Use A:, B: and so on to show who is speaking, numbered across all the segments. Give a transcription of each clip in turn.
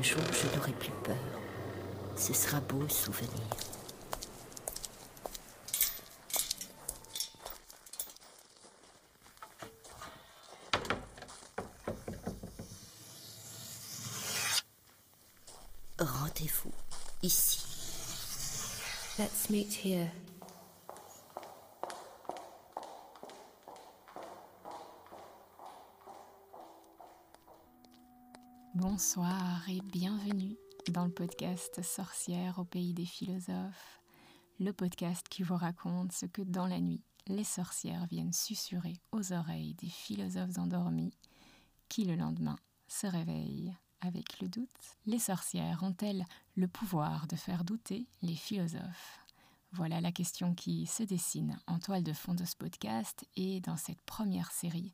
A: Un jour, je n'aurai plus peur. Ce sera beau souvenir. Rendez-vous ici.
B: Let's meet here.
C: Bonsoir et bienvenue dans le podcast Sorcière au pays des philosophes, le podcast qui vous raconte ce que dans la nuit, les sorcières viennent susurrer aux oreilles des philosophes endormis qui le lendemain se réveillent avec le doute. Les sorcières ont-elles le pouvoir de faire douter les philosophes? Voilà la question qui se dessine en toile de fond de ce podcast et dans cette première série,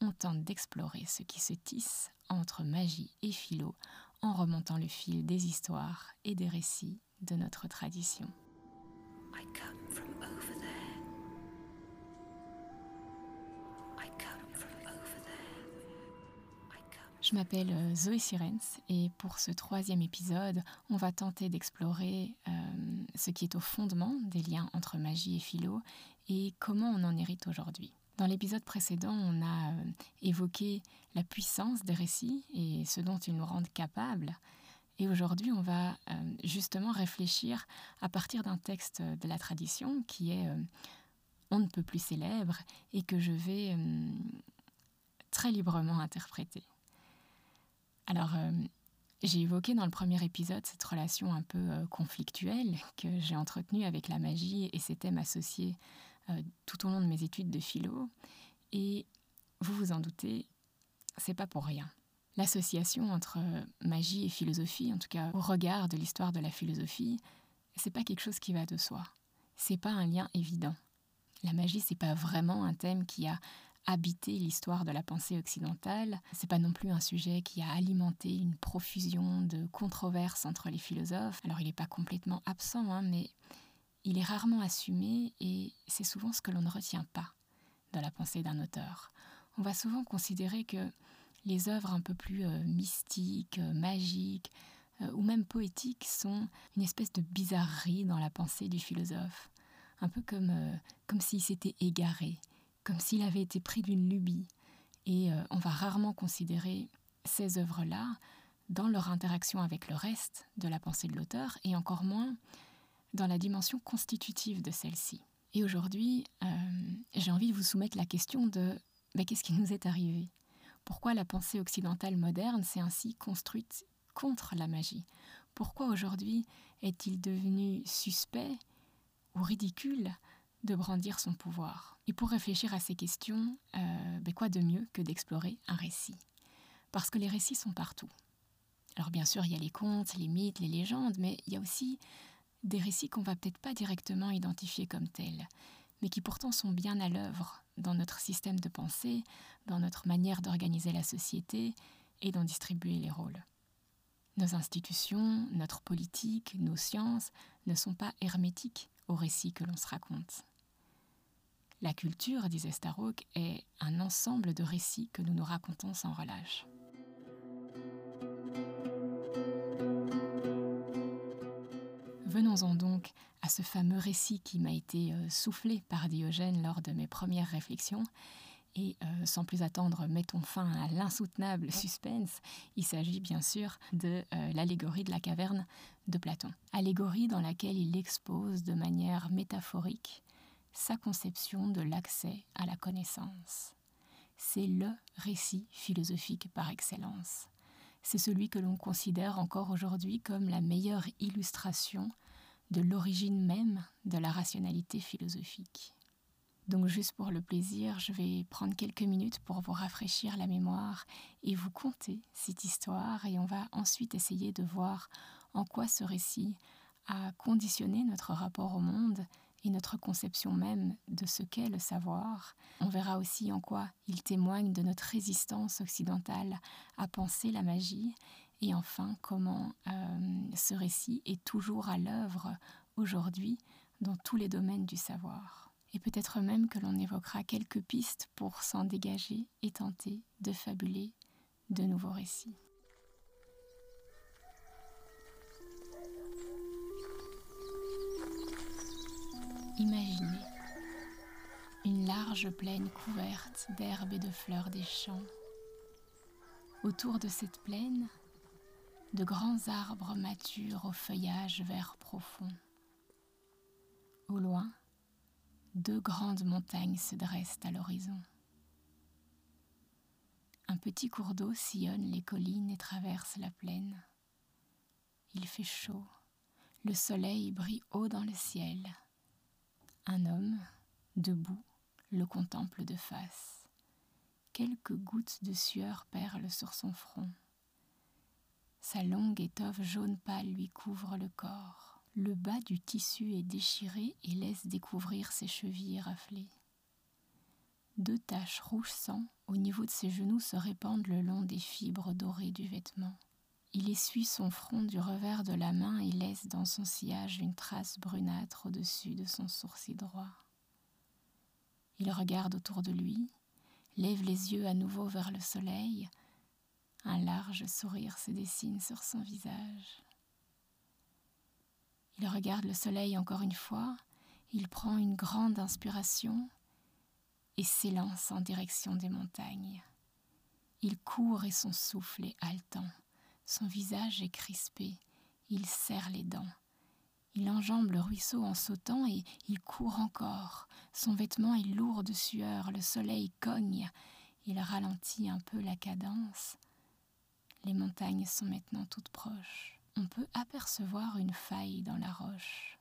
C: on tente d'explorer ce qui se tisse entre magie et philo en remontant le fil des histoires et des récits de notre tradition. Je m'appelle euh, Zoé Sirens et pour ce troisième épisode, on va tenter d'explorer euh, ce qui est au fondement des liens entre magie et philo et comment on en hérite aujourd'hui. Dans l'épisode précédent, on a euh, évoqué la puissance des récits et ce dont ils nous rendent capables. Et aujourd'hui, on va euh, justement réfléchir à partir d'un texte de la tradition qui est euh, on ne peut plus célèbre et que je vais très librement interpréter. Alors, j'ai évoqué dans le premier épisode cette relation un peu conflictuelle que j'ai entretenue avec la magie et ses thèmes associés euh, tout au long de mes études de philo. Et vous vous en doutez, c'est pas pour rien. L'association entre magie et philosophie, en tout cas au regard de l'histoire de la philosophie, c'est pas quelque chose qui va de soi. C'est pas un lien évident. La magie, c'est pas vraiment un thème qui a habité l'histoire de la pensée occidentale. C'est pas non plus un sujet qui a alimenté une profusion de controverses entre les philosophes. Alors il n'est pas complètement absent, hein, mais il est rarement assumé et c'est souvent ce que l'on ne retient pas dans la pensée d'un auteur. On va souvent considérer que les œuvres un peu plus euh, mystiques, euh, magiques euh, ou même poétiques sont une espèce de bizarrerie dans la pensée du philosophe, un peu comme, comme s'il s'était égaré, comme s'il avait été pris d'une lubie. Et on va rarement considérer ces œuvres-là dans leur interaction avec le reste de la pensée de l'auteur, et encore moins dans la dimension constitutive de celle-ci. Et aujourd'hui, euh, j'ai envie de vous soumettre la question de bah, qu'est-ce qui nous est arrivé? Pourquoi la pensée occidentale moderne s'est ainsi construite contre la magie? Pourquoi aujourd'hui est-il devenu suspect ou ridicule de brandir son pouvoir? Et pour réfléchir à ces questions, euh, bah, quoi de mieux que d'explorer un récit? Parce que les récits sont partout. Alors bien sûr, il y a les contes, les mythes, les légendes, mais il y a aussi des récits qu'on va peut-être pas directement identifier comme tels, mais qui pourtant sont bien à l'œuvre dans notre système de pensée, dans notre manière d'organiser la société et d'en distribuer les rôles. Nos institutions, notre politique, nos sciences ne sont pas hermétiques aux récits que l'on se raconte. La culture, disait Starhawk, est un ensemble de récits que nous nous racontons sans relâche. Venons-en donc à ce fameux récit qui m'a été euh, soufflé par Diogène lors de mes premières réflexions. Et euh, sans plus attendre, mettons fin à l'insoutenable suspense. Il s'agit bien sûr de euh, l'allégorie de la caverne de Platon. Allégorie dans laquelle il expose de manière métaphorique sa conception de l'accès à la connaissance. C'est le récit philosophique par excellence. C'est celui que l'on considère encore aujourd'hui comme la meilleure illustration de l'origine même de la rationalité philosophique. Donc juste pour le plaisir, je vais prendre quelques minutes pour vous rafraîchir la mémoire et vous conter cette histoire et on va ensuite essayer de voir en quoi ce récit a conditionné notre rapport au monde et notre conception même de ce qu'est le savoir. On verra aussi en quoi il témoigne de notre résistance occidentale à penser la magie et enfin, comment euh, ce récit est toujours à l'œuvre aujourd'hui dans tous les domaines du savoir. Et peut-être même que l'on évoquera quelques pistes pour s'en dégager et tenter de fabuler de nouveaux récits. Imaginez une large plaine couverte d'herbes et de fleurs des champs. Autour de cette plaine, de grands arbres matures au feuillage vert profond. Au loin, deux grandes montagnes se dressent à l'horizon. Un petit cours d'eau sillonne les collines et traverse la plaine. Il fait chaud, le soleil brille haut dans le ciel. Un homme, debout, le contemple de face. Quelques gouttes de sueur perlent sur son front. Sa longue étoffe jaune pâle lui couvre le corps. Le bas du tissu est déchiré et laisse découvrir ses chevilles raflées. Deux taches rouge sang au niveau de ses genoux se répandent le long des fibres dorées du vêtement. Il essuie son front du revers de la main et laisse dans son sillage une trace brunâtre au-dessus de son sourcil droit. Il regarde autour de lui, lève les yeux à nouveau vers le soleil. Un large sourire se dessine sur son visage. Il regarde le soleil encore une fois, il prend une grande inspiration et s'élance en direction des montagnes. Il court et son souffle est haletant. Son visage est crispé, il serre les dents. Il enjambe le ruisseau en sautant et il court encore. Son vêtement est lourd de sueur, le soleil cogne. Il ralentit un peu la cadence. Les montagnes sont maintenant toutes proches. On peut apercevoir une faille dans la roche.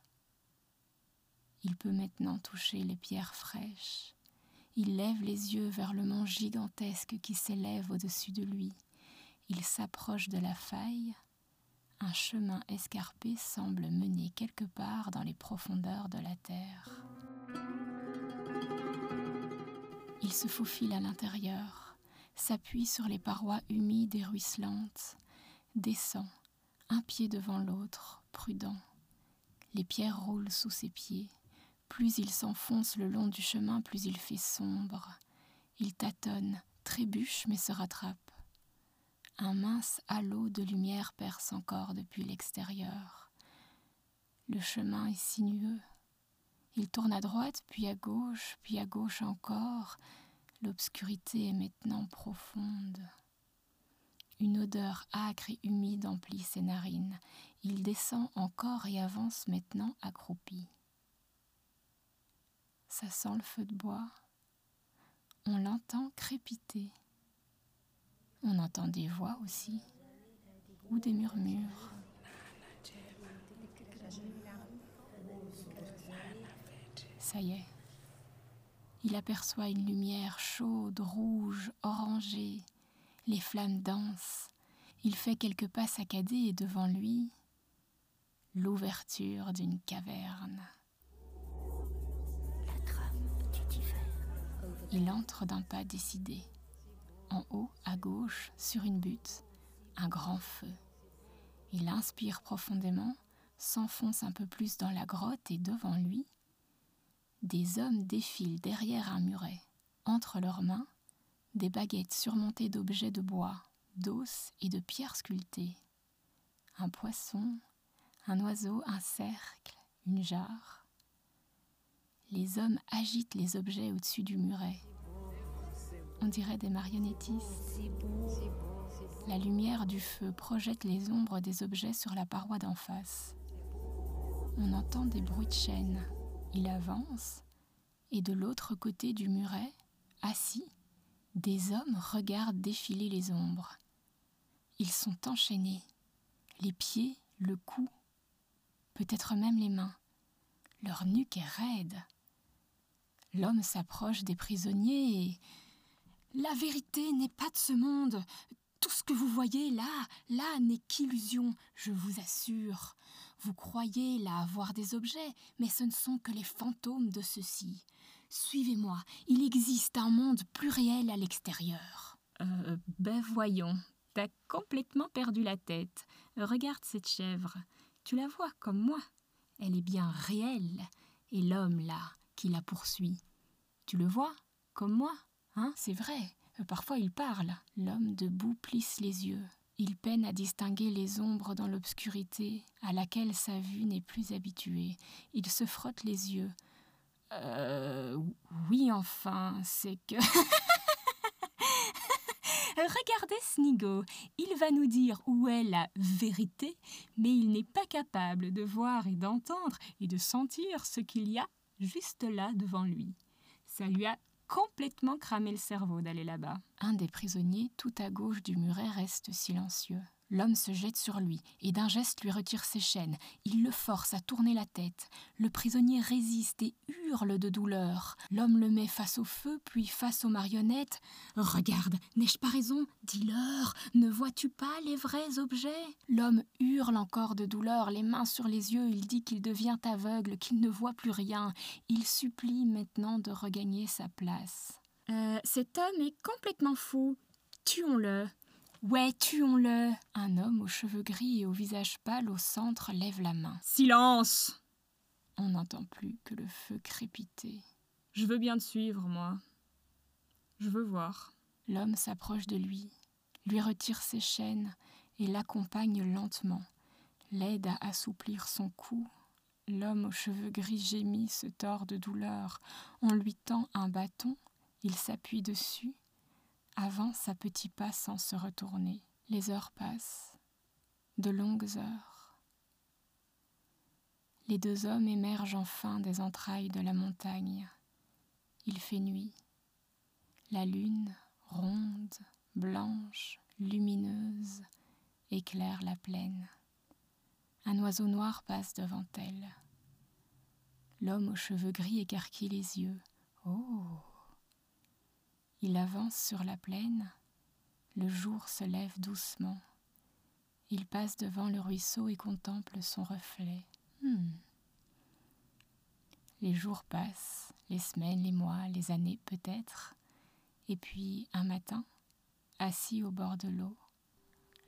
C: Il peut maintenant toucher les pierres fraîches. Il lève les yeux vers le mont gigantesque qui s'élève au-dessus de lui. Il s'approche de la faille. Un chemin escarpé semble mener quelque part dans les profondeurs de la terre. Il se faufile à l'intérieur, s'appuie sur les parois humides et ruisselantes, descend, un pied devant l'autre, prudent. Les pierres roulent sous ses pieds. Plus il s'enfonce le long du chemin, plus il fait sombre. Il tâtonne, trébuche, mais se rattrape. Un mince halo de lumière perce encore depuis l'extérieur. Le chemin est sinueux. Il tourne à droite, puis à gauche, puis à gauche encore. L'obscurité est maintenant profonde. Une odeur âcre et humide emplit ses narines. Il descend encore et avance maintenant accroupi. Ça sent le feu de bois. On l'entend crépiter. On entend des voix aussi, ou des murmures. Ça y est, il aperçoit une lumière chaude, rouge, orangée. Les flammes dansent. Il fait quelques pas saccadés et devant lui, l'ouverture d'une caverne. Il entre d'un pas décidé. En haut, à gauche, sur une butte, un grand feu. Il inspire profondément, s'enfonce un peu plus dans la grotte et devant lui, des hommes défilent derrière un muret. Entre leurs mains, des baguettes surmontées d'objets de bois, d'os et de pierres sculptées. Un poisson, un oiseau, un cercle, une jarre. Les hommes agitent les objets au-dessus du muret. On dirait des marionnettistes. La lumière du feu projette les ombres des objets sur la paroi d'en face. On entend des bruits de chaînes. Il avance, et de l'autre côté du muret, assis, des hommes regardent défiler les ombres. Ils sont enchaînés, les pieds, le cou, peut-être même les mains. Leur nuque est raide. L'homme s'approche des prisonniers et la vérité n'est pas de ce monde. Tout ce que vous voyez là, là n'est qu'illusion, je vous assure. Vous croyez là voir des objets, mais ce ne sont que les fantômes de ceux-ci. Suivez-moi, il existe un monde plus réel à l'extérieur.
D: Euh, ben voyons, t'as complètement perdu la tête. Regarde cette chèvre. Tu la vois comme moi. Elle est bien réelle. Et l'homme là, qui la poursuit. Tu le vois, comme moi Hein, c'est vrai. Euh, parfois il parle. L'homme debout plisse les yeux. Il peine à distinguer les ombres dans l'obscurité à laquelle sa vue n'est plus habituée. Il se frotte les yeux.
C: Euh. Oui, enfin, c'est que.
D: Regardez Snigo, il va nous dire où est la vérité, mais il n'est pas capable de voir et d'entendre et de sentir ce qu'il y a juste là devant lui. Ça lui a complètement cramé le cerveau d'aller là-bas.
C: Un des prisonniers, tout à gauche du muret, reste silencieux. L'homme se jette sur lui et d'un geste lui retire ses chaînes. Il le force à tourner la tête. Le prisonnier résiste et hurle de douleur. L'homme le met face au feu, puis face aux marionnettes.
D: Regarde, n'ai-je pas raison? Dis-leur, ne vois-tu pas les vrais objets?
C: L'homme hurle encore de douleur, les mains sur les yeux. Il dit qu'il devient aveugle, qu'il ne voit plus rien. Il supplie maintenant de regagner sa place.
D: Euh, cet homme est complètement fou. Tuons-le.
C: Ouais, tuons-le Un homme aux cheveux gris et au visage pâle au centre lève la main.
D: Silence
C: On n'entend plus que le feu crépiter.
D: Je veux bien te suivre, moi. Je veux voir.
C: L'homme s'approche de lui, lui retire ses chaînes et l'accompagne lentement, l'aide à assouplir son cou. L'homme aux cheveux gris gémit, se tord de douleur. On lui tend un bâton, il s'appuie dessus, avance à petits pas sans se retourner. Les heures passent, de longues heures. Les deux hommes émergent enfin des entrailles de la montagne. Il fait nuit. La lune, ronde, blanche, lumineuse, éclaire la plaine. Un oiseau noir passe devant elle. L'homme aux cheveux gris écarquille les yeux. Oh il avance sur la plaine, le jour se lève doucement. Il passe devant le ruisseau et contemple son reflet. Hmm. Les jours passent, les semaines, les mois, les années peut-être. Et puis, un matin, assis au bord de l'eau,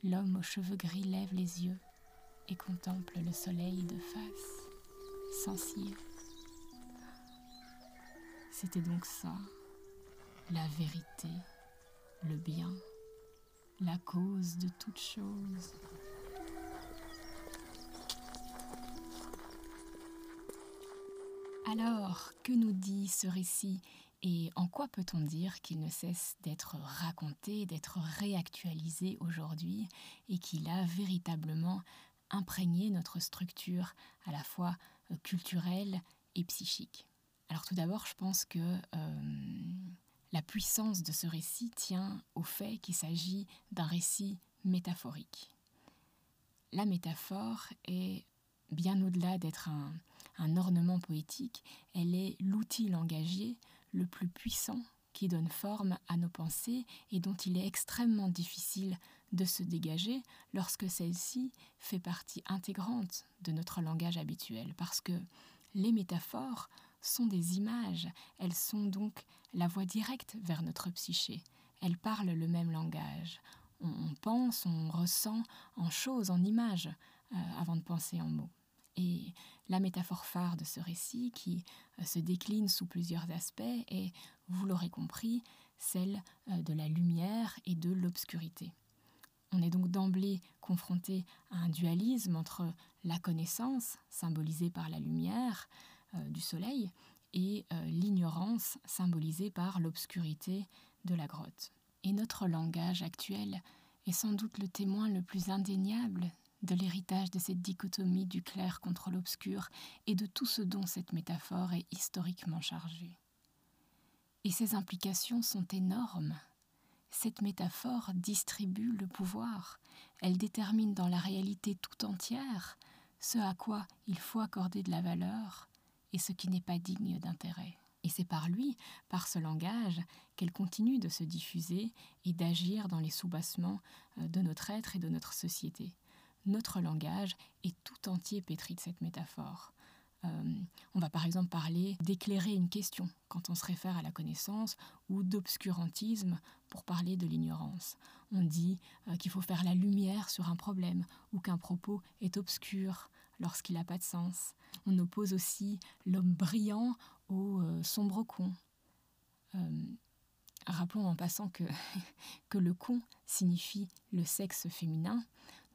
C: l'homme aux cheveux gris lève les yeux et contemple le soleil de face, sans cire. C'était donc ça, la vérité, le bien, la cause de toute chose. Alors, que nous dit ce récit et en quoi peut-on dire qu'il ne cesse d'être raconté, d'être réactualisé aujourd'hui et qu'il a véritablement imprégné notre structure à la fois euh, culturelle et psychique? Alors tout d'abord, je pense que euh, la puissance de ce récit tient au fait qu'il s'agit d'un récit métaphorique. La métaphore est bien au-delà d'être un, ornement poétique, elle est l'outil langagier le plus puissant qui donne forme à nos pensées et dont il est extrêmement difficile de se dégager lorsque celle-ci fait partie intégrante de notre langage habituel, parce que les métaphores sont des images, elles sont donc la voie directe vers notre psyché, elles parlent le même langage. On, pense, on ressent en choses, en images, euh, avant de penser en mots. Et la métaphore phare de ce récit, qui euh, se décline sous plusieurs aspects, est, vous l'aurez compris, celle euh, de la lumière et de l'obscurité. On est donc d'emblée confronté à un dualisme entre la connaissance, symbolisée par la lumière, du soleil et euh, l'ignorance symbolisée par l'obscurité de la grotte. Et notre langage actuel est sans doute le témoin le plus indéniable de l'héritage de cette dichotomie du clair contre l'obscur et de tout ce dont cette métaphore est historiquement chargée. Et ces implications sont énormes. Cette métaphore distribue le pouvoir, elle détermine dans la réalité tout entière ce à quoi il faut accorder de la valeur et ce qui n'est pas digne d'intérêt. Et c'est par lui, par ce langage, qu'elle continue de se diffuser et d'agir dans les soubassements euh, de notre être et de notre société. Notre langage est tout entier pétri de cette métaphore. Euh, on va par exemple parler d'éclairer une question quand on se réfère à la connaissance ou d'obscurantisme pour parler de l'ignorance. On dit euh, qu'il faut faire la lumière sur un problème ou qu'un propos est obscur lorsqu'il n'a pas de sens. On oppose aussi l'homme brillant au euh, sombre con. Euh, rappelons en passant que, le con signifie le sexe féminin,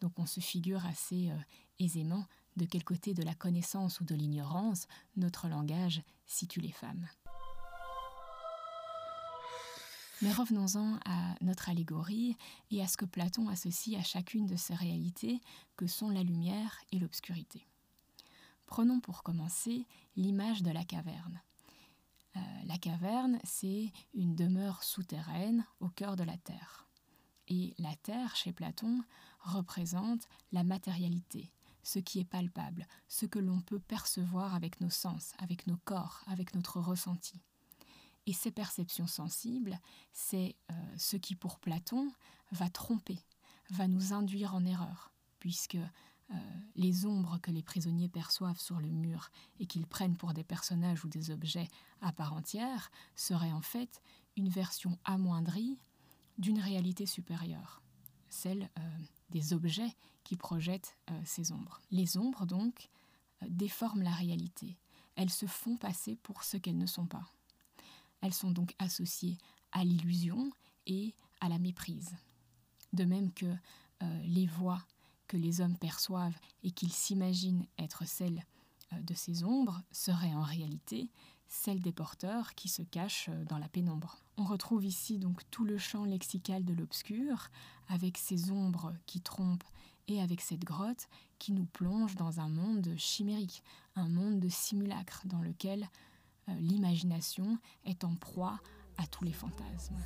C: donc on se figure assez euh, aisément de quel côté de la connaissance ou de l'ignorance notre langage situe les femmes. Mais revenons-en à notre allégorie et à ce que Platon associe à chacune de ces réalités que sont la lumière et l'obscurité. Prenons pour commencer l'image de la caverne. Euh, la caverne, c'est une demeure souterraine au cœur de la Terre. Et la Terre, chez Platon, représente la matérialité, ce qui est palpable, ce que l'on peut percevoir avec nos sens, avec nos corps, avec notre ressenti. Et ces perceptions sensibles, c'est euh, ce qui, pour Platon, va tromper, va nous induire en erreur, puisque euh, les ombres que les prisonniers perçoivent sur le mur et qu'ils prennent pour des personnages ou des objets à part entière seraient en fait une version amoindrie d'une réalité supérieure, celle euh, des objets qui projettent ces ombres. Les ombres, donc, déforment la réalité. Elles se font passer pour ce qu'elles ne sont pas. Elles sont donc associées à l'illusion et à la méprise. De même que les voix que les hommes perçoivent et qu'ils s'imaginent être celles euh, de ces ombres seraient en réalité celles des porteurs qui se cachent euh, dans la pénombre. On retrouve ici donc tout le champ lexical de l'obscur, avec ces ombres qui trompent et avec cette grotte qui nous plonge dans un monde chimérique, un monde de simulacre dans lequel euh, l'imagination est en proie à tous les fantasmes.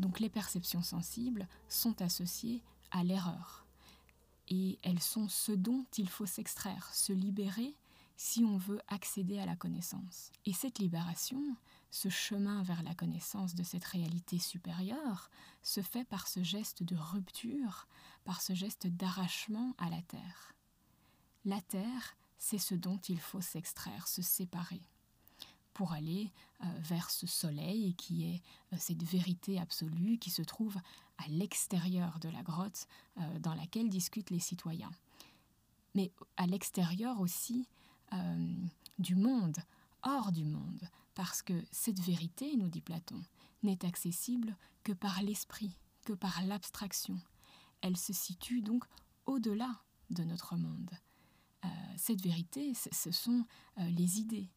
C: Donc les perceptions sensibles sont associées à l'erreur. Et elles sont ce dont il faut s'extraire, se libérer si on veut accéder à la connaissance. Et cette libération, ce chemin vers la connaissance de cette réalité supérieure, se fait par ce geste de rupture, par ce geste d'arrachement à la terre. La terre, c'est ce dont il faut s'extraire, se séparer pour aller euh, vers ce soleil qui est euh, cette vérité absolue qui se trouve à l'extérieur de la grotte euh, dans laquelle discutent les citoyens. Mais à l'extérieur aussi du monde, hors du monde, parce que cette vérité, nous dit Platon, n'est accessible que par l'esprit, que par l'abstraction. Elle se situe donc au-delà de notre monde. cette vérité, ce sont les idées,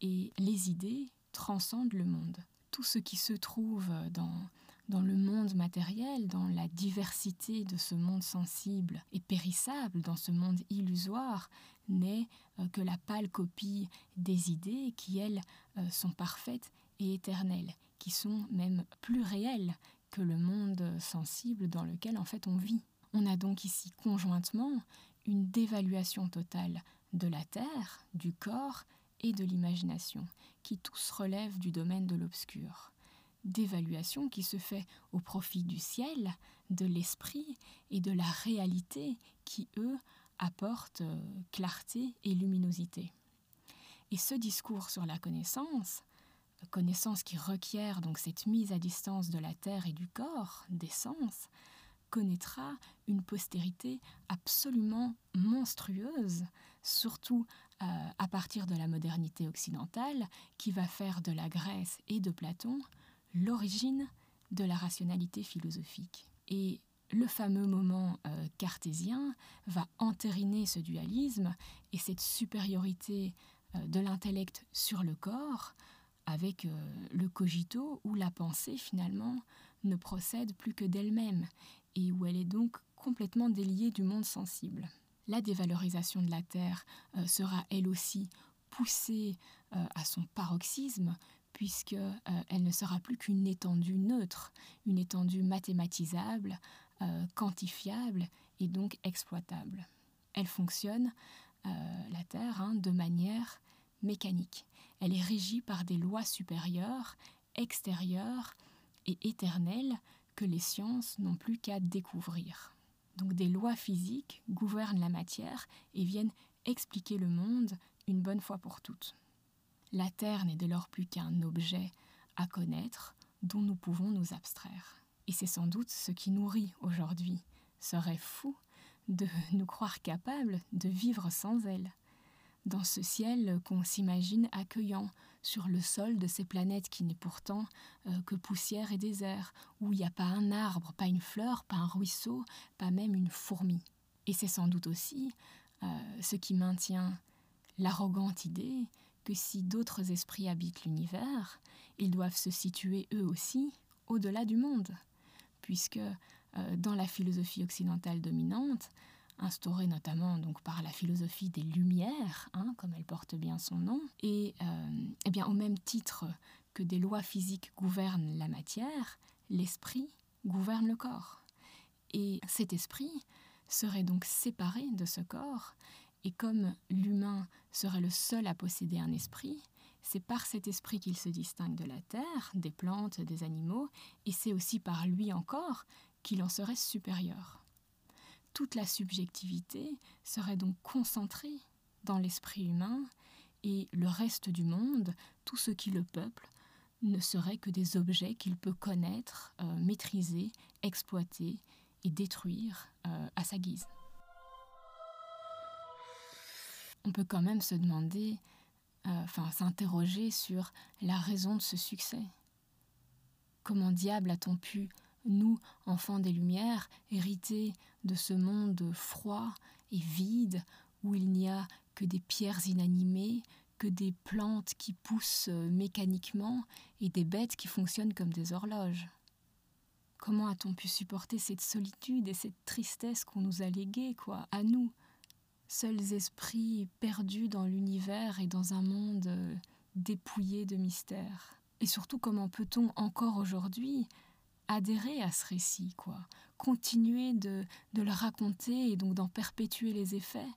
C: et les idées transcendent le monde. Tout ce qui se trouve dans, dans le monde matériel, dans la diversité de ce monde sensible et périssable, dans ce monde illusoire, n'est euh, que la pâle copie des idées qui, elles, euh, sont parfaites et éternelles, qui sont même plus réelles que le monde sensible dans lequel en fait on vit. On a donc ici conjointement une dévaluation totale de la terre, du corps et de l'imagination, qui tous relèvent du domaine de l'obscur. D'évaluation qui se fait au profit du ciel, de l'esprit et de la réalité qui, eux, apportent euh, clarté et luminosité. Et ce discours sur la connaissance, connaissance qui requiert donc cette mise à distance de la terre et du corps, des sens, connaîtra une postérité absolument monstrueuse, surtout euh, à partir de la modernité occidentale, qui va faire de la Grèce et de Platon l'origine de la rationalité philosophique. Et le fameux moment euh, cartésien va entériner ce dualisme et cette supériorité euh, de l'intellect sur le corps, avec le cogito où la pensée finalement ne procède plus que d'elle-même et où elle est donc complètement déliée du monde sensible. La dévalorisation de la Terre euh, sera elle aussi poussée euh, à son paroxysme puisque euh, elle ne sera plus qu'une étendue neutre, une étendue mathématisable, quantifiable et donc exploitable. Elle fonctionne, la Terre, hein, de manière mécanique. Elle est régie par des lois supérieures, extérieures et éternelles que les sciences n'ont plus qu'à découvrir. Donc des lois physiques gouvernent la matière et viennent expliquer le monde une bonne fois pour toutes. La Terre n'est dès lors plus qu'un objet à connaître dont nous pouvons nous abstraire. Et c'est sans doute ce qui nourrit aujourd'hui. Serait fou de nous croire capables de vivre sans elle. dans ce ciel qu'on s'imagine accueillant, sur le sol de ces planètes qui n'est pourtant euh, que poussière et désert, où il n'y a pas un arbre, pas une fleur, pas un ruisseau, pas même une fourmi. Et c'est sans doute aussi euh, ce qui maintient l'arrogante idée que si d'autres esprits habitent l'univers, ils doivent se situer eux aussi au-delà du monde, puisque euh, dans la philosophie occidentale dominante, instaurée notamment donc par la philosophie des Lumières, hein, comme elle porte bien son nom, et euh, eh bien au même titre que des lois physiques gouvernent la matière, l'esprit gouverne le corps. Et cet esprit serait donc séparé de ce corps, et comme l'humain serait le seul à posséder un esprit, c'est par cet esprit qu'il se distingue de la terre, des plantes, des animaux, et c'est aussi par lui encore qu'il en serait supérieur. Toute la subjectivité serait donc concentrée dans l'esprit humain, et le reste du monde, tout ce qui le peuple, ne serait que des objets qu'il peut connaître, euh, maîtriser, exploiter et détruire euh, à sa guise. On peut quand même se demander, euh, s'interroger sur la raison de ce succès. Comment diable a-t-on pu nous, enfants des Lumières, hérités de ce monde froid et vide, où il n'y a que des pierres inanimées, que des plantes qui poussent euh, mécaniquement et des bêtes qui fonctionnent comme des horloges? Comment a-t-on pu supporter cette solitude et cette tristesse qu'on nous a léguée, quoi, à nous, seuls esprits perdus dans l'univers et dans un monde euh, dépouillé de mystères. Et surtout, comment peut-on encore aujourd'hui adhérer à ce récit, quoi, continuer de, de le raconter et donc d'en perpétuer les effets,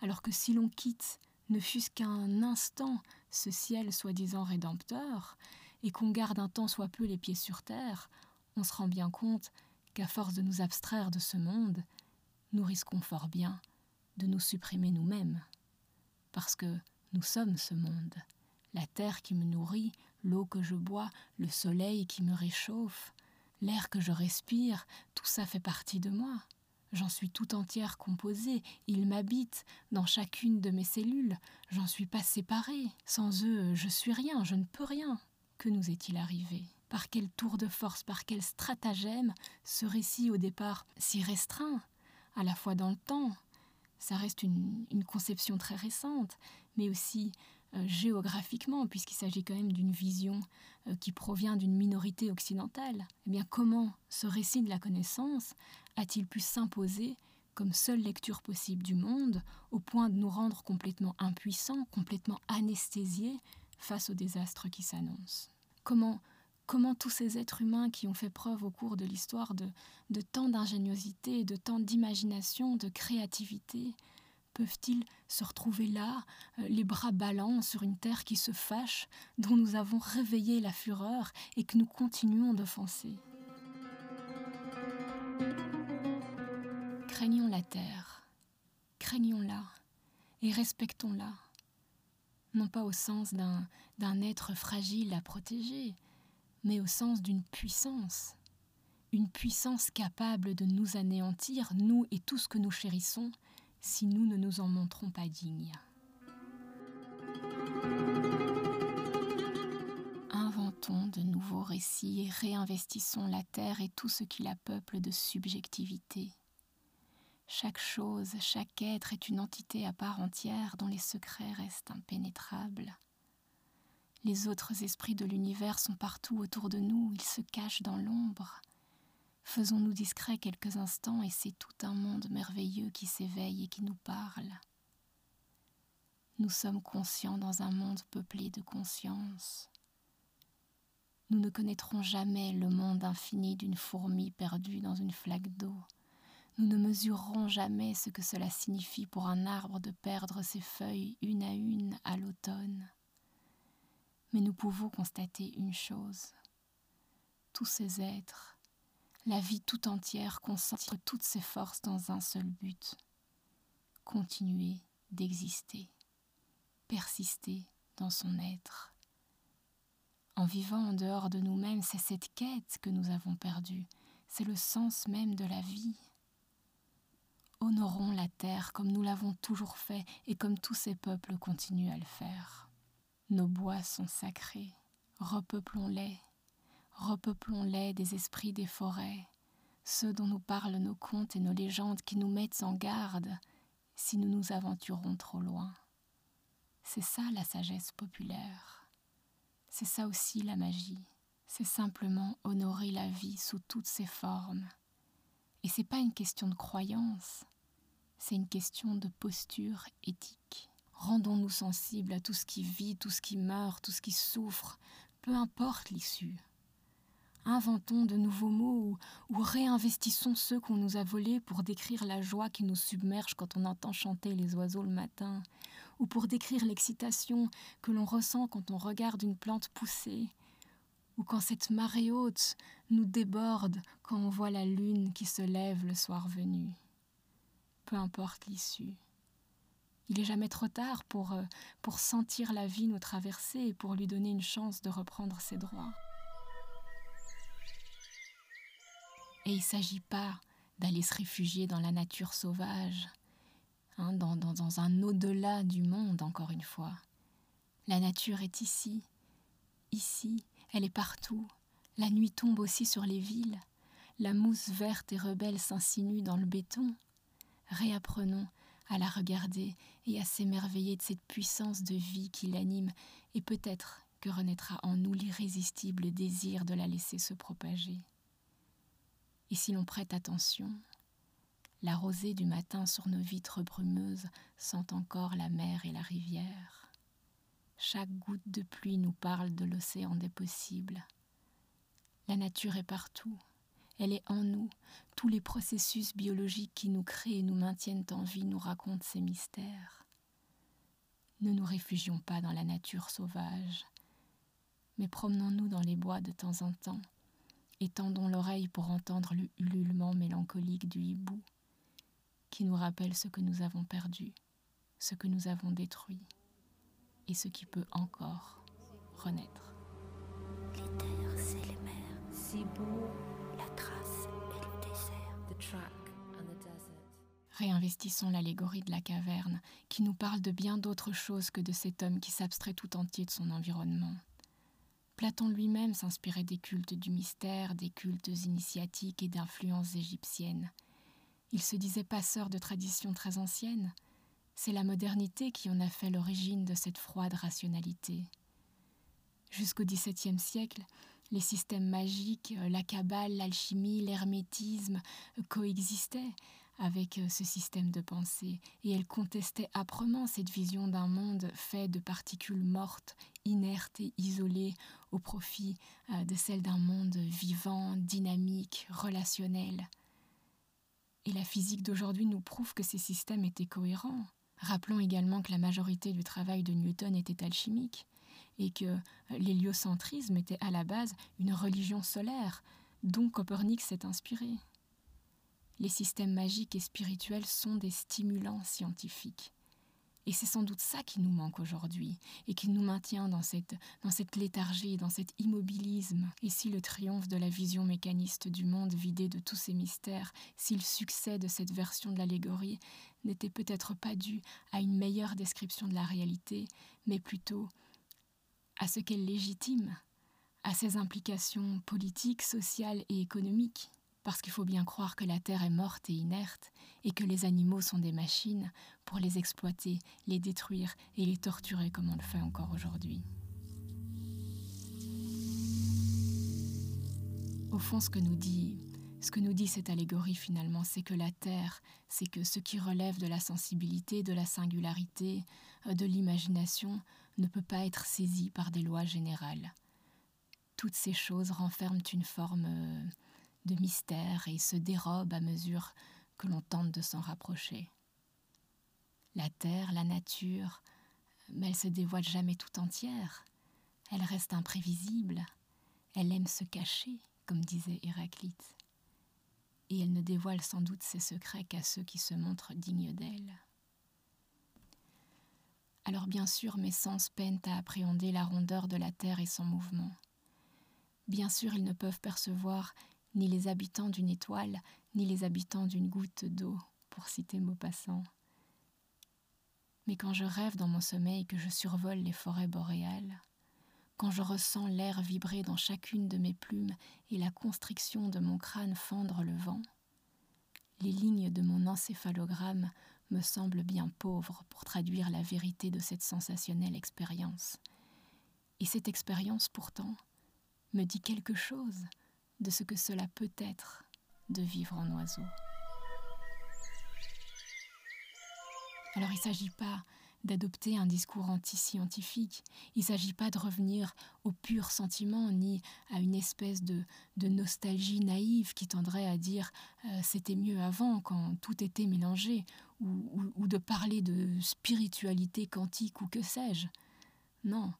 C: alors que si l'on quitte, ne fût-ce qu'un instant, ce ciel soi-disant rédempteur, et qu'on garde un temps soit peu les pieds sur terre, on se rend bien compte qu'à force de nous abstraire de ce monde, nous risquons fort bien de nous supprimer nous-mêmes, parce que nous sommes ce monde, la terre qui me nourrit, l'eau que je bois, le soleil qui me réchauffe, L'air que je respire, tout ça fait partie de moi. J'en suis tout entière composée, ils m'habitent dans chacune de mes cellules, j'en suis pas séparée. Sans eux, je suis rien, je ne peux rien. Que nous est-il arrivé? Par quel tour de force, par quel stratagème ce récit au départ si restreint, à la fois dans le temps Ça reste une, une conception très récente, mais aussi euh, géographiquement, puisqu'il s'agit quand même d'une vision euh, qui provient d'une minorité occidentale. Eh bien, comment ce récit de la connaissance a-t-il pu s'imposer comme seule lecture possible du monde, au point de nous rendre complètement impuissants, complètement anesthésiés face aux désastres qui Comment comment tous ces êtres humains qui ont fait preuve au cours de l'histoire de, tant d'ingéniosité, de tant d'imagination, de créativité, peuvent-ils se retrouver là, euh, les bras ballants sur une terre qui se fâche, dont nous avons réveillé la fureur et que nous continuons d'offenser? Craignons la terre, craignons-la et respectons-la, non pas au sens d'un être fragile à protéger, mais au sens d'une puissance, une puissance capable de nous anéantir, nous et tout ce que nous chérissons, si nous ne nous en montrons pas dignes. Inventons de nouveaux récits et réinvestissons la terre et tout ce qui la peuple de subjectivité. Chaque chose, chaque être est une entité à part entière dont les secrets restent impénétrables. Les autres esprits de l'univers sont partout autour de nous, ils se cachent dans l'ombre. Faisons-nous discrets quelques instants et c'est tout un monde merveilleux qui s'éveille et qui nous parle. Nous sommes conscients dans un monde peuplé de conscience. Nous ne connaîtrons jamais le monde infini d'une fourmi perdue dans une flaque d'eau. Nous ne mesurerons jamais ce que cela signifie pour un arbre de perdre ses feuilles une à une à l'automne. Mais nous pouvons constater une chose. Tous ces êtres, la vie tout entière concentre toutes ses forces dans un seul but continuer d'exister, persister dans son être. En vivant en dehors de nous-mêmes, c'est cette quête que nous avons perdue, c'est le sens même de la vie. Honorons la terre comme nous l'avons toujours fait et comme tous ces peuples continuent à le faire. Nos bois sont sacrés, repeuplons-les, repeuplons-les des esprits des forêts, ceux dont nous parlent nos contes et nos légendes qui nous mettent en garde si nous nous aventurons trop loin. C'est ça la sagesse populaire. C'est ça aussi la magie. C'est simplement honorer la vie sous toutes ses formes. Et c'est pas une question de croyance, c'est une question de posture éthique. Rendons-nous sensibles à tout ce qui vit, tout ce qui meurt, tout ce qui souffre, peu importe l'issue. Inventons de nouveaux mots ou, réinvestissons ceux qu'on nous a volés pour décrire la joie qui nous submerge quand on entend chanter les oiseaux le matin, ou pour décrire l'excitation que l'on ressent quand on regarde une plante pousser, ou quand cette marée haute nous déborde quand on voit la lune qui se lève le soir venu. Peu importe l'issue. Il n'est jamais trop tard pour, euh, pour sentir la vie nous traverser et pour lui donner une chance de reprendre ses droits. Et il ne s'agit pas d'aller se réfugier dans la nature sauvage, hein, dans, dans un au-delà du monde, encore une fois. La nature est ici, ici, elle est partout. La nuit tombe aussi sur les villes. La mousse verte et rebelle s'insinue dans le béton. Réapprenons à la regarder et à s'émerveiller de cette puissance de vie qui l'anime, et peut-être que renaîtra en nous l'irrésistible désir de la laisser se propager. Et si l'on prête attention, la rosée du matin sur nos vitres brumeuses sent encore la mer et la rivière. Chaque goutte de pluie nous parle de l'océan des possibles. La nature est partout, elle est en nous. Tous les processus biologiques qui nous créent et nous maintiennent en vie nous racontent ces mystères. Ne nous réfugions pas dans la nature sauvage, mais promenons-nous dans les bois de temps en temps Étendons l'oreille pour entendre le ululement mélancolique du hibou, qui nous rappelle ce que nous avons perdu, ce que nous avons détruit, et ce qui peut encore renaître.
A: Les terres et les mers, si beau,
C: Réinvestissons l'allégorie de la caverne, qui nous parle de bien d'autres choses que de cet homme qui s'abstrait tout entier de son environnement. Platon lui-même s'inspirait des cultes du mystère, des cultes initiatiques et d'influences égyptiennes. Il se disait passeur de traditions très anciennes. C'est la modernité qui en a fait l'origine de cette froide rationalité. Jusqu'au XVIIe siècle, les systèmes magiques, la cabale, l'alchimie, l'hermétisme coexistaient avec euh, ce système de pensée, et elle contestait âprement cette vision d'un monde fait de particules mortes, inertes et isolées, au profit euh, de celle d'un monde vivant, dynamique, relationnel. Et la physique d'aujourd'hui nous prouve que ces systèmes étaient cohérents. Rappelons également que la majorité du travail de Newton était alchimique et que l'héliocentrisme était à la base une religion solaire dont Copernic s'est inspiré les systèmes magiques et spirituels sont des stimulants scientifiques. Et c'est sans doute ça qui nous manque aujourd'hui et qui nous maintient dans cette, dans cette léthargie, dans cet immobilisme. Et si le triomphe de la vision mécaniste du monde vidé de tous ses mystères, si le succès de cette version de l'allégorie n'était peut-être pas dû à une meilleure description de la réalité, mais plutôt à ce qu'elle légitime, à ses implications politiques, sociales et économiques parce qu'il faut bien croire que la Terre est morte et inerte, et que les animaux sont des machines pour les exploiter, les détruire et les torturer comme on le fait encore aujourd'hui. Au fond, ce que nous dit, ce que nous dit cette allégorie finalement, c'est que la Terre, c'est que ce qui relève de la sensibilité, de la singularité, euh, de l'imagination, ne peut pas être saisi par des lois générales. Toutes ces choses renferment une forme euh, de mystère et se dérobe à mesure que l'on tente de s'en rapprocher. La terre, la nature, mais elle se dévoile jamais tout entière. Elle reste imprévisible. Elle aime se cacher, comme disait Héraclite. Et elle ne dévoile sans doute ses secrets qu'à ceux qui se montrent dignes d'elle. Alors bien sûr, mes sens peinent à appréhender la rondeur de la terre et son mouvement. Bien sûr, ils ne peuvent percevoir ni les habitants d'une étoile, ni les habitants d'une goutte d'eau, pour citer Maupassant. Mais quand je rêve dans mon sommeil que je survole les forêts boréales, quand je ressens l'air vibrer dans chacune de mes plumes et la constriction de mon crâne fendre le vent, les lignes de mon encéphalogramme me semblent bien pauvres pour traduire la vérité de cette sensationnelle expérience. Et cette expérience, pourtant, me dit quelque chose de ce que cela peut être de vivre en oiseau. Alors il ne s'agit pas d'adopter un discours anti-scientifique. Il ne s'agit pas de revenir au pur sentiment ni à une espèce de, nostalgie naïve qui tendrait à dire euh, c'était mieux avant quand tout était mélangé ou, ou de parler de spiritualité quantique ou que sais-je. Non,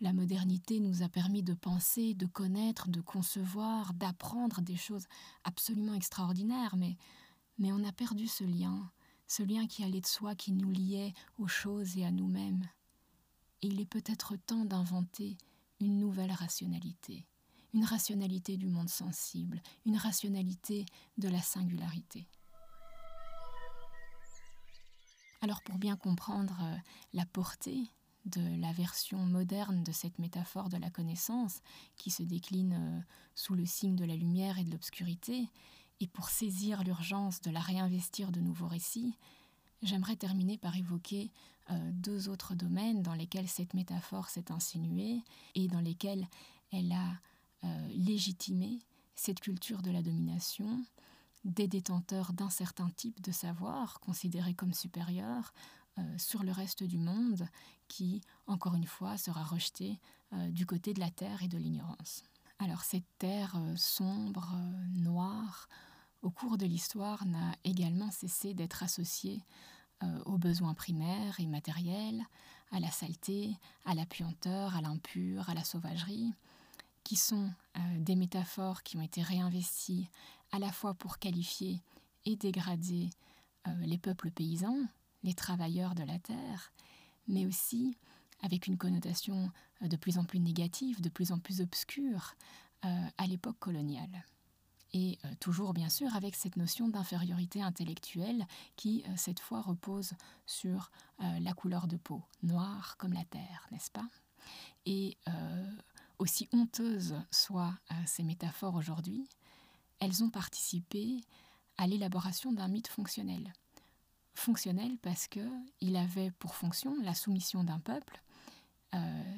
C: la modernité nous a permis de penser, de connaître, de concevoir, d'apprendre des choses absolument extraordinaires, mais, mais on a perdu ce lien ce lien qui allait de soi, qui nous liait aux choses et à nous-mêmes. Et il est peut-être temps d'inventer une nouvelle rationalité, une rationalité du monde sensible, une rationalité de la singularité. Alors pour bien comprendre euh, la portée de la version moderne de cette métaphore de la connaissance, qui se décline euh, sous le signe de la lumière et de l'obscurité, et pour saisir l'urgence de la réinvestir de nouveaux récits, j'aimerais terminer par évoquer euh, deux autres domaines dans lesquels cette métaphore s'est insinuée et dans lesquels elle a légitimé cette culture de la domination des détenteurs d'un certain type de savoir considéré comme supérieur euh, sur le reste du monde qui, encore une fois, sera rejeté du côté de la terre et de l'ignorance. Alors cette terre sombre, noire, au cours de l'histoire, n'a également cessé d'être associé euh, aux besoins primaires et matériels, à la saleté, à la puanteur, à l'impur, à la sauvagerie, qui sont euh, des métaphores qui ont été réinvesties à la fois pour qualifier et dégrader euh, les peuples paysans, les travailleurs de la terre, mais aussi avec une connotation de plus en plus négative, de plus en plus obscure à l'époque coloniale. Et euh, toujours bien sûr avec cette notion d'infériorité intellectuelle qui euh, cette fois repose sur euh, la couleur de peau, noire comme la terre, n'est-ce pas? Et aussi honteuses soient ces métaphores aujourd'hui, elles ont participé à l'élaboration d'un mythe fonctionnel. Fonctionnel parce que il avait pour fonction la soumission d'un peuple,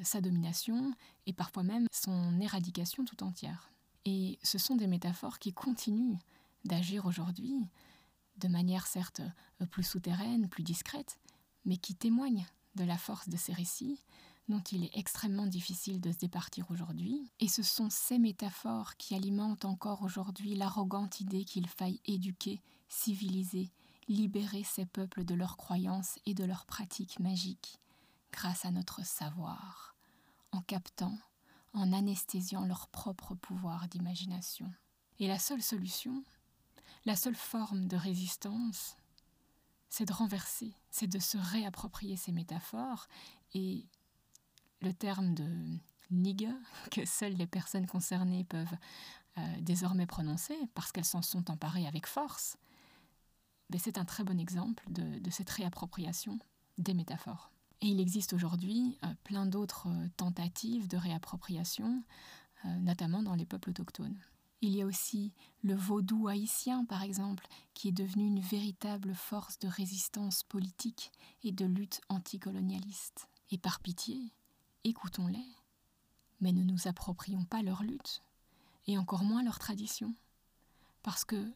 C: sa domination et parfois même son éradication tout entière. Et ce sont des métaphores qui continuent d'agir aujourd'hui, de manière certes euh, plus souterraine, plus discrète, mais qui témoignent de la force de ces récits dont il est extrêmement difficile de se départir aujourd'hui. Et ce sont ces métaphores qui alimentent encore aujourd'hui l'arrogante idée qu'il faille éduquer, civiliser, libérer ces peuples de leurs croyances et de leurs pratiques magiques, grâce à notre savoir, en captant en anesthésiant leur propre pouvoir d'imagination. Et la seule solution, la seule forme de résistance, c'est de renverser, c'est de se réapproprier ces métaphores et le terme de nigger que seules les personnes concernées peuvent euh, désormais prononcer parce qu'elles s'en sont emparées avec force, ben, c'est un très bon exemple de cette réappropriation des métaphores. Et il existe aujourd'hui euh, plein d'autres euh, tentatives de réappropriation, notamment dans les peuples autochtones. Il y a aussi le vaudou haïtien, par exemple, qui est devenu une véritable force de résistance politique et de lutte anticolonialiste. Et par pitié, écoutons-les, mais ne nous approprions pas leur lutte, et encore moins leur tradition. Parce que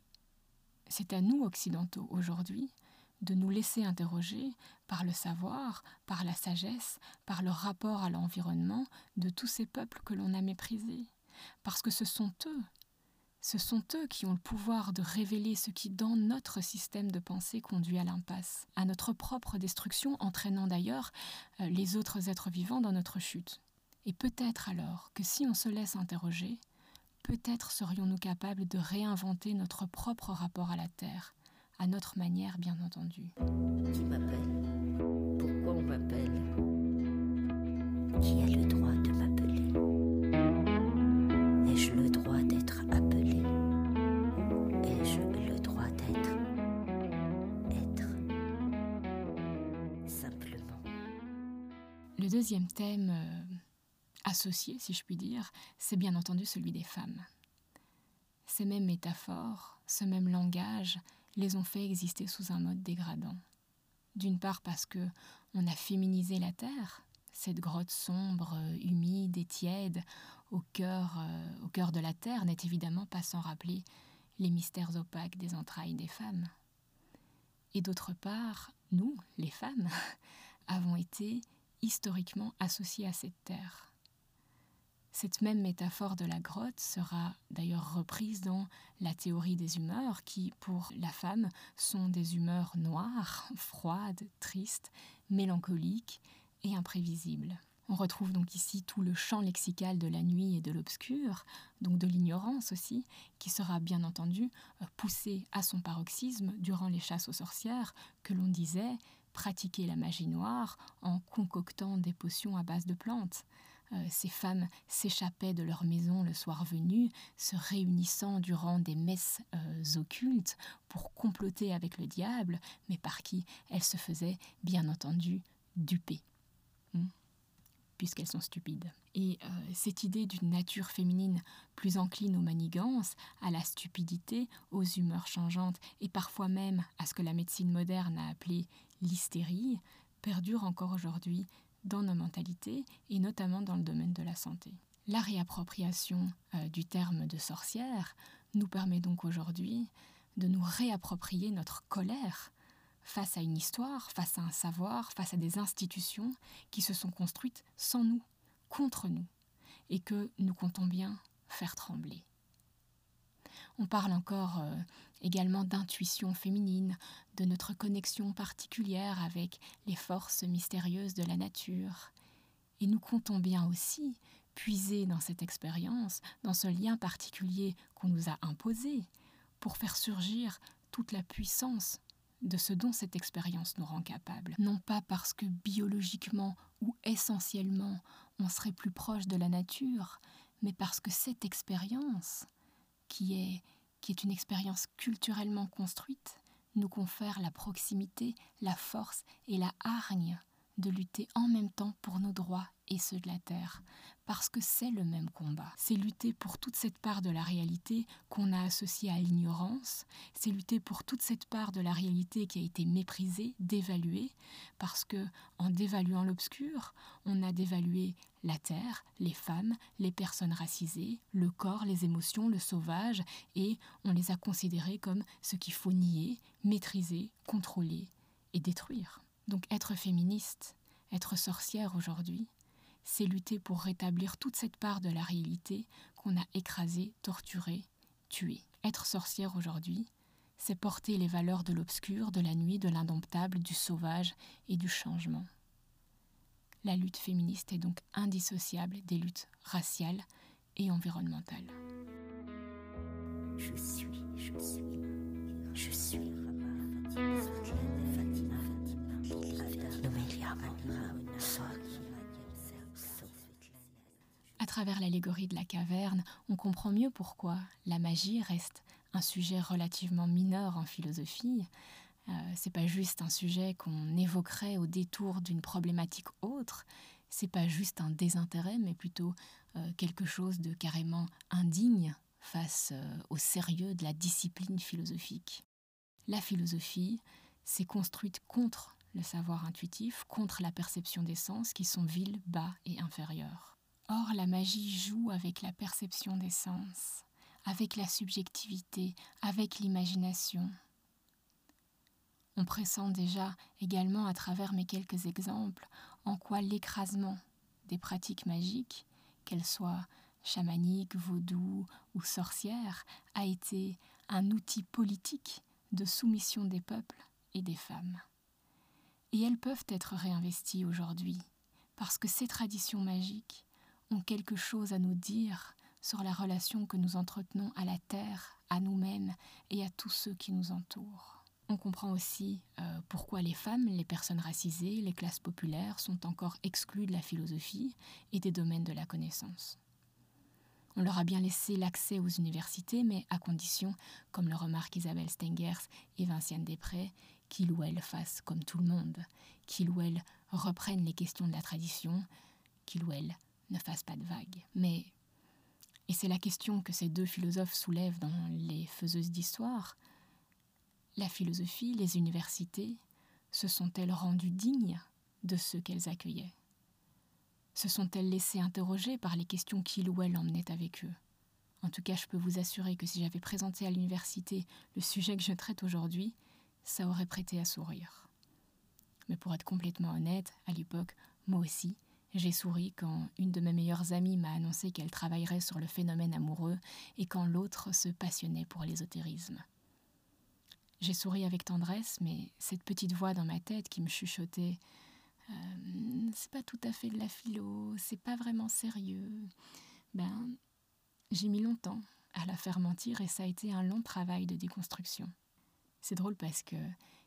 C: c'est à nous, occidentaux, aujourd'hui, de nous laisser interroger par le savoir, par la sagesse, par le rapport à l'environnement de tous ces peuples que l'on a méprisés. Parce que ce sont eux, ce sont eux qui ont le pouvoir de révéler ce qui, dans notre système de pensée, conduit à l'impasse, à notre propre destruction, entraînant d'ailleurs euh, les autres êtres vivants dans notre chute. Et peut-être alors que si on se laisse interroger, peut-être serions-nous capables de réinventer notre propre rapport à la Terre, à notre manière bien entendu.
A: Qui m'appelle Pourquoi on m'appelle? Qui a le droit de m'appeler
C: deuxième thème euh, associé, si je puis dire, c'est bien entendu celui des femmes. Ces mêmes métaphores, ce même langage les ont fait exister sous un mode dégradant. D'une part parce que on a féminisé la terre, cette grotte sombre, humide et tiède, au cœur, euh, au cœur de la terre, n'est évidemment pas sans rappeler les mystères opaques des entrailles des femmes. Et d'autre part, nous, les femmes, avons été historiquement associées à cette terre. Cette même métaphore de la grotte sera d'ailleurs reprise dans la théorie des humeurs qui, pour la femme, sont des humeurs noires, froides, tristes, mélancoliques et imprévisibles. On retrouve donc ici tout le champ lexical de la nuit et de l'obscur, donc de l'ignorance aussi, qui sera bien entendu poussé à son paroxysme durant les chasses aux sorcières, que l'on disait pratiquer la magie noire en concoctant des potions à base de plantes. Euh, ces femmes s'échappaient de leur maison le soir venu, se réunissant durant des messes euh, occultes pour comploter avec le diable, mais par qui elles se faisaient bien entendu duper. Hmm puisqu'elles sont stupides. Et euh, cette idée d'une nature féminine plus encline aux manigances, à la stupidité, aux humeurs changeantes et parfois même à ce que la médecine moderne a appelé l'hystérie, perdure encore aujourd'hui dans nos mentalités et notamment dans le domaine de la santé. La réappropriation euh, du terme de sorcière nous permet donc aujourd'hui de nous réapproprier notre colère face à une histoire, face à un savoir, face à des institutions qui se sont construites sans nous, contre nous, et que nous comptons bien faire trembler. On parle encore euh, également d'intuition féminine, de notre connexion particulière avec les forces mystérieuses de la nature. Et nous comptons bien aussi puiser dans cette expérience, dans ce lien particulier qu'on nous a imposé, pour faire surgir toute la puissance de ce dont cette expérience nous rend capable. Non pas parce que biologiquement ou essentiellement on serait plus proche de la nature, mais parce que cette expérience, qui est, qui est une expérience culturellement construite, nous confère la proximité, la force et la hargne de lutter en même temps pour nos droits et ceux de la Terre, parce que c'est le même combat. C'est lutter pour toute cette part de la réalité qu'on a associée à l'ignorance, c'est lutter pour toute cette part de la réalité qui a été méprisée, dévaluée, parce que en dévaluant l'obscur, on a dévalué la terre, les femmes, les personnes racisées, le corps, les émotions, le sauvage, et on les a considérés comme ce qu'il faut nier, maîtriser, contrôler et détruire. Donc être féministe, être sorcière aujourd'hui, c'est lutter pour rétablir toute cette part de la réalité qu'on a écrasée, torturée, tuée. Être sorcière aujourd'hui, c'est porter les valeurs de l'obscur, de la nuit, de l'indomptable, du sauvage et du changement. La lutte féministe est donc indissociable des luttes raciales et environnementales. Je suis, je suis, je suis. Travers l'allégorie de la caverne, on comprend mieux pourquoi la magie reste un sujet relativement mineur en philosophie. Euh, c'est pas juste un sujet qu'on évoquerait au détour d'une problématique autre. C'est pas juste un désintérêt, mais plutôt euh, quelque chose de carrément indigne face euh, au sérieux de la discipline philosophique. La philosophie s'est construite contre le savoir intuitif, contre la perception des sens qui sont vils, bas et inférieurs. Or, la magie joue avec la perception des sens, avec la subjectivité, avec l'imagination. On pressent déjà également à travers mes quelques exemples en quoi l'écrasement des pratiques magiques, qu'elles soient chamaniques, vaudou ou sorcières, a été un outil politique de soumission des peuples et des femmes. Et elles peuvent être réinvesties aujourd'hui, parce que ces traditions magiques ont quelque chose à nous dire sur la relation que nous entretenons à la Terre, à nous-mêmes et à tous ceux qui nous entourent. On comprend aussi euh, pourquoi les femmes, les personnes racisées, les classes populaires sont encore exclues de la philosophie et des domaines de la connaissance. On leur a bien laissé l'accès aux universités, mais à condition, comme le remarquent Isabelle Stengers et Vinciane Després, qu'il ou elle fasse comme tout le monde, qu'il ou elle reprenne les questions de la tradition, qu'il ou elle ne fasse pas de vagues. Mais, et c'est la question que ces deux philosophes soulèvent dans les faiseuses d'histoire, la philosophie, les universités, se sont-elles rendues dignes de ceux qu'elles accueillaient? Se sont-elles laissées interroger par les questions qu'il ou elle emmenait avec eux? En tout cas, je peux vous assurer que si j'avais présenté à l'université le sujet que je traite aujourd'hui, ça aurait prêté à sourire. Mais pour être complètement honnête, à l'époque, moi aussi, j'ai souri quand une de mes meilleures amies m'a annoncé qu'elle travaillerait sur le phénomène amoureux et quand l'autre se passionnait pour l'ésotérisme. J'ai souri avec tendresse, mais cette petite voix dans ma tête qui me chuchotait euh, C'est pas tout à fait de la philo, c'est pas vraiment sérieux. Ben, j'ai mis longtemps à la faire mentir et ça a été un long travail de déconstruction. C'est drôle parce que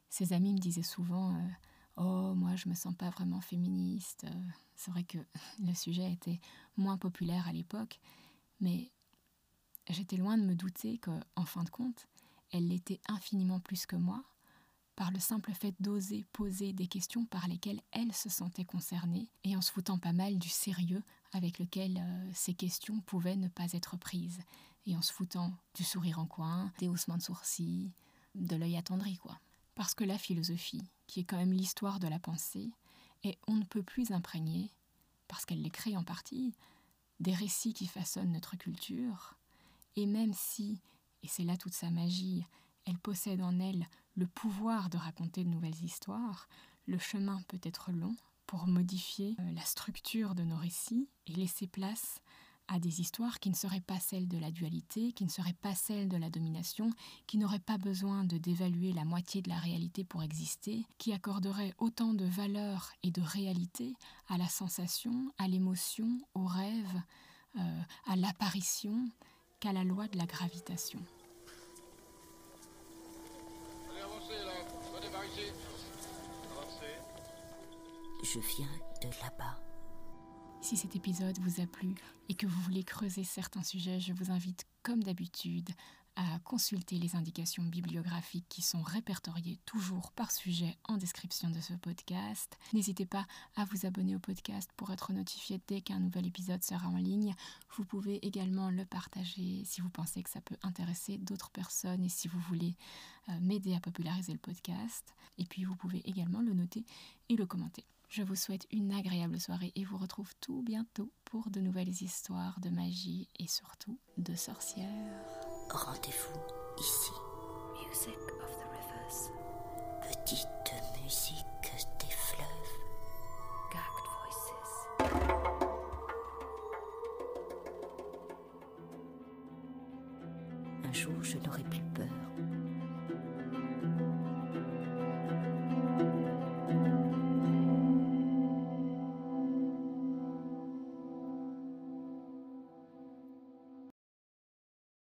C: ses amis me disaient souvent euh, Oh, moi je me sens pas vraiment féministe. C'est vrai que le sujet était moins populaire à l'époque, mais j'étais loin de me douter qu'en fin de compte, elle l'était infiniment plus que moi, par le simple fait d'oser poser des questions par lesquelles elle se sentait concernée, et en se foutant pas mal du sérieux avec lequel euh, ces questions pouvaient ne pas être prises, et en se foutant du sourire en coin, des haussements de sourcils, de l'œil attendri, quoi. Parce que la philosophie, qui est quand même l'histoire de la pensée, est on ne peut plus imprégner, parce qu'elle les crée en partie, des récits qui façonnent notre culture, et même si et c'est là toute sa magie, elle possède en elle le pouvoir de raconter de nouvelles histoires, le chemin peut être long pour modifier euh, la structure de nos récits et laisser place à des histoires qui ne seraient pas celles de la dualité, qui ne seraient pas celles de la domination, qui n'auraient pas besoin de dévaluer la moitié de la réalité pour exister, qui accorderaient autant de valeur et de réalité à la sensation, à l'émotion, au rêve, euh, à l'apparition, qu'à la loi de la gravitation.
A: Je viens de là-bas.
C: Si cet épisode vous a plu et que vous voulez creuser certains sujets, je vous invite, comme d'habitude, à consulter les indications bibliographiques qui sont répertoriées toujours par sujet en description de ce podcast. N'hésitez pas à vous abonner au podcast pour être notifié dès qu'un nouvel épisode sera en ligne. Vous pouvez également le partager si vous pensez que ça peut intéresser d'autres personnes et si vous voulez euh, m'aider à populariser le podcast. Et puis vous pouvez également le noter et le commenter. Je vous souhaite une agréable soirée et vous retrouve tout bientôt pour de nouvelles histoires de magie et surtout de sorcières.
A: Rendez-vous ici.
B: Music of the rivers,
A: Petite musique